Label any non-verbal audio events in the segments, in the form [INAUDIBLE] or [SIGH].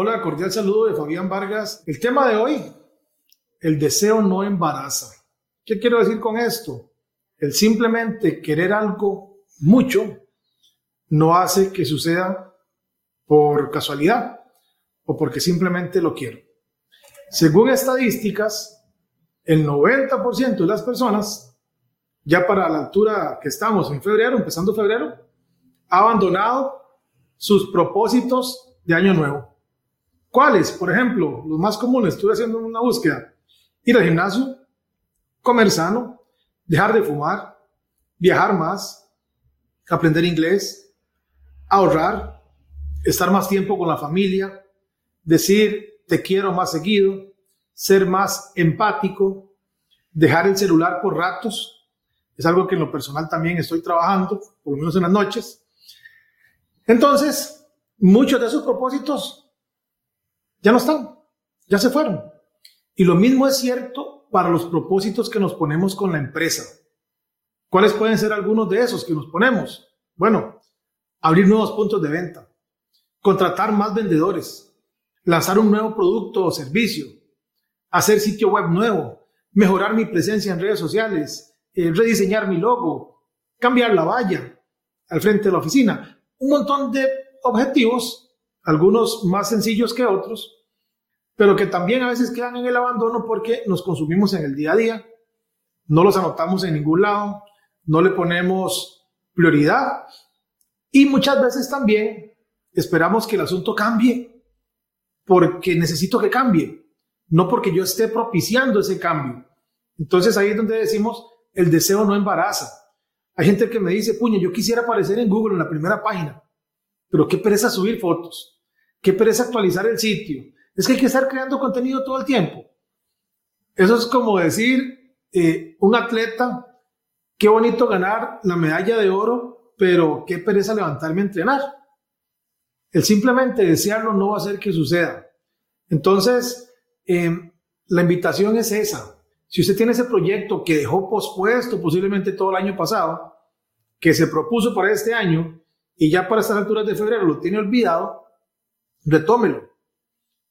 Hola, cordial saludo de Fabián Vargas. El tema de hoy, el deseo no embaraza. ¿Qué quiero decir con esto? El simplemente querer algo mucho no hace que suceda por casualidad o porque simplemente lo quiero. Según estadísticas, el 90% de las personas, ya para la altura que estamos en febrero, empezando febrero, ha abandonado sus propósitos de año nuevo. ¿Cuáles? Por ejemplo, los más comunes, estuve haciendo una búsqueda. Ir al gimnasio, comer sano, dejar de fumar, viajar más, aprender inglés, ahorrar, estar más tiempo con la familia, decir te quiero más seguido, ser más empático, dejar el celular por ratos. Es algo que en lo personal también estoy trabajando, por lo menos en las noches. Entonces, muchos de esos propósitos ya no están, ya se fueron. Y lo mismo es cierto para los propósitos que nos ponemos con la empresa. ¿Cuáles pueden ser algunos de esos que nos ponemos? Bueno, abrir nuevos puntos de venta, contratar más vendedores, lanzar un nuevo producto o servicio, hacer sitio web nuevo, mejorar mi presencia en redes sociales, eh, rediseñar mi logo, cambiar la valla al frente de la oficina. Un montón de objetivos algunos más sencillos que otros, pero que también a veces quedan en el abandono porque nos consumimos en el día a día, no los anotamos en ningún lado, no le ponemos prioridad y muchas veces también esperamos que el asunto cambie porque necesito que cambie, no porque yo esté propiciando ese cambio. Entonces ahí es donde decimos, el deseo no embaraza. Hay gente que me dice, puña, yo quisiera aparecer en Google en la primera página, pero qué pereza subir fotos. Qué pereza actualizar el sitio. Es que hay que estar creando contenido todo el tiempo. Eso es como decir, eh, un atleta, qué bonito ganar la medalla de oro, pero qué pereza levantarme a entrenar. El simplemente desearlo no va a hacer que suceda. Entonces, em, la invitación es esa. Si usted tiene ese proyecto que dejó pospuesto posiblemente todo el año pasado, que se propuso para este año y ya para estas alturas de febrero lo tiene olvidado, retómelo.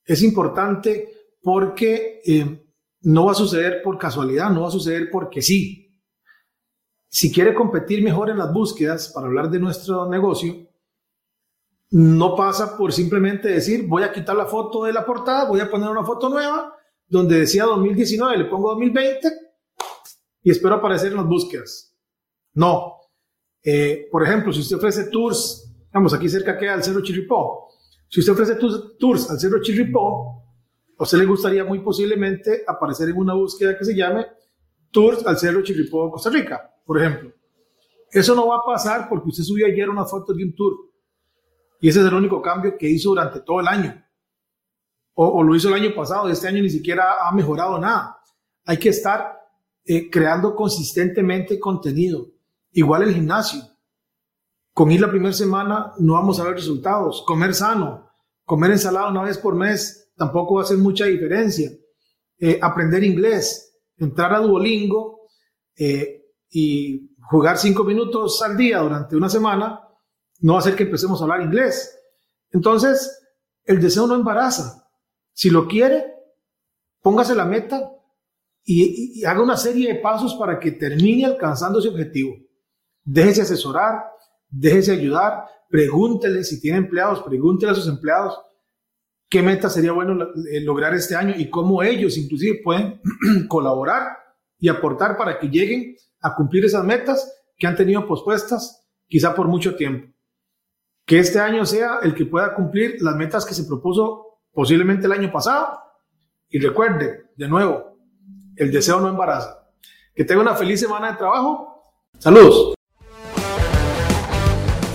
Es importante porque eh, no va a suceder por casualidad, no va a suceder porque sí. Si quiere competir mejor en las búsquedas, para hablar de nuestro negocio, no pasa por simplemente decir, voy a quitar la foto de la portada, voy a poner una foto nueva, donde decía 2019, le pongo 2020 y espero aparecer en las búsquedas. No. Eh, por ejemplo, si usted ofrece tours, vamos, aquí cerca queda el Cerro Chirripó, si usted ofrece tours al Cerro Chirripó, a usted le gustaría muy posiblemente aparecer en una búsqueda que se llame Tours al Cerro Chirripó, Costa Rica, por ejemplo. Eso no va a pasar porque usted subió ayer una foto de un tour. Y ese es el único cambio que hizo durante todo el año. O, lo hizo el año pasado, este año ni siquiera ha mejorado nada. Hay que estar eh, creando consistentemente contenido. Igual el gimnasio. Con ir la primera semana no vamos a ver resultados. Comer sano, comer ensalada una vez por mes tampoco va a hacer mucha diferencia. Eh, aprender inglés, entrar a Duolingo eh, y jugar cinco minutos al día durante una semana no va a hacer que empecemos a hablar inglés. Entonces, el deseo no embaraza. Si lo quiere, póngase la meta y, y haga una serie de pasos para que termine alcanzando ese objetivo. Déjese asesorar, déjese ayudar, pregúntele si tiene empleados, pregúntele a sus empleados qué meta sería bueno eh, lograr este año y cómo ellos inclusive pueden [CLEARS THROAT] colaborar y aportar para que lleguen a cumplir esas metas que han tenido pospuestas quizá por mucho tiempo. Que este año sea el que pueda cumplir las metas que se propuso posiblemente el año pasado. Y recuerde, de nuevo, el deseo no embaraza. Que tenga una feliz semana de trabajo. Saludos.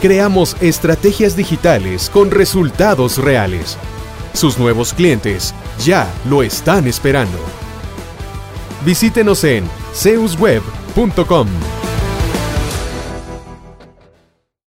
creamos estrategias digitales con resultados reales. Sus nuevos clientes ya lo están esperando. Visítenos en zeusweb.com.